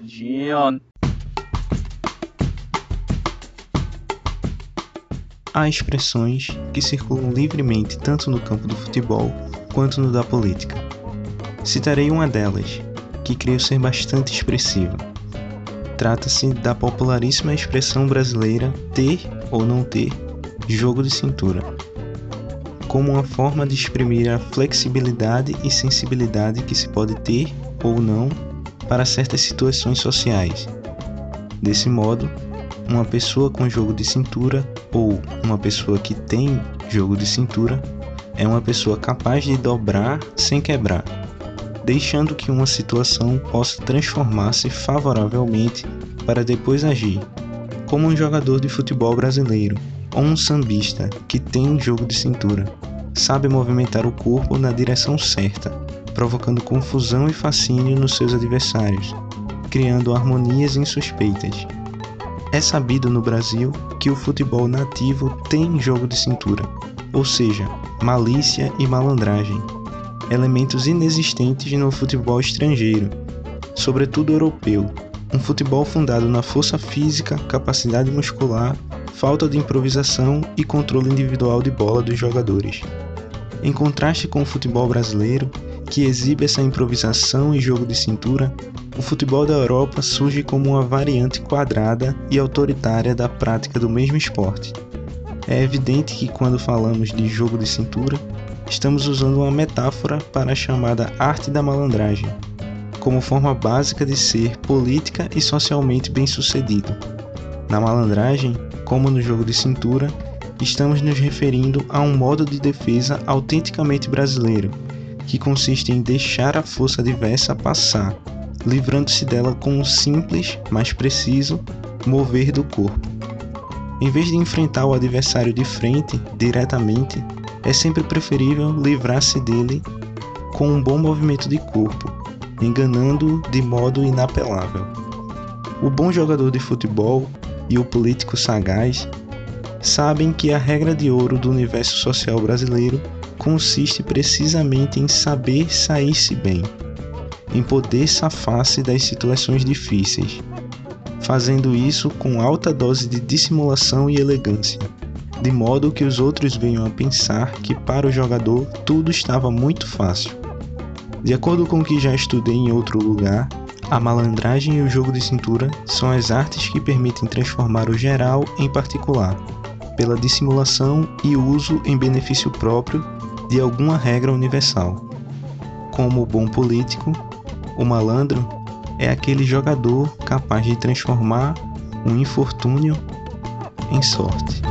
Dion. Há expressões que circulam livremente tanto no campo do futebol quanto no da política. Citarei uma delas, que creio ser bastante expressiva. Trata-se da popularíssima expressão brasileira ter ou não ter jogo de cintura, como uma forma de exprimir a flexibilidade e sensibilidade que se pode ter ou não para certas situações sociais. Desse modo, uma pessoa com jogo de cintura ou uma pessoa que tem jogo de cintura é uma pessoa capaz de dobrar sem quebrar, deixando que uma situação possa transformar-se favoravelmente para depois agir, como um jogador de futebol brasileiro ou um sambista que tem jogo de cintura, sabe movimentar o corpo na direção certa, provocando confusão e fascínio nos seus adversários, criando harmonias insuspeitas é sabido no Brasil que o futebol nativo tem jogo de cintura, ou seja, malícia e malandragem, elementos inexistentes no futebol estrangeiro, sobretudo europeu, um futebol fundado na força física, capacidade muscular, falta de improvisação e controle individual de bola dos jogadores. Em contraste com o futebol brasileiro, que exibe essa improvisação e jogo de cintura, o futebol da Europa surge como uma variante quadrada e autoritária da prática do mesmo esporte. É evidente que quando falamos de jogo de cintura, estamos usando uma metáfora para a chamada arte da malandragem, como forma básica de ser política e socialmente bem-sucedido. Na malandragem, como no jogo de cintura, estamos nos referindo a um modo de defesa autenticamente brasileiro que consiste em deixar a força adversa passar, livrando-se dela com um simples, mas preciso, mover do corpo. Em vez de enfrentar o adversário de frente, diretamente, é sempre preferível livrar-se dele com um bom movimento de corpo, enganando-o de modo inapelável. O bom jogador de futebol e o político sagaz sabem que a regra de ouro do universo social brasileiro consiste precisamente em saber sair-se bem, em poder safar-se das situações difíceis, fazendo isso com alta dose de dissimulação e elegância, de modo que os outros venham a pensar que para o jogador tudo estava muito fácil. De acordo com o que já estudei em outro lugar, a malandragem e o jogo de cintura são as artes que permitem transformar o geral em particular, pela dissimulação e uso em benefício próprio de alguma regra universal. Como o bom político, o malandro é aquele jogador capaz de transformar um infortúnio em sorte.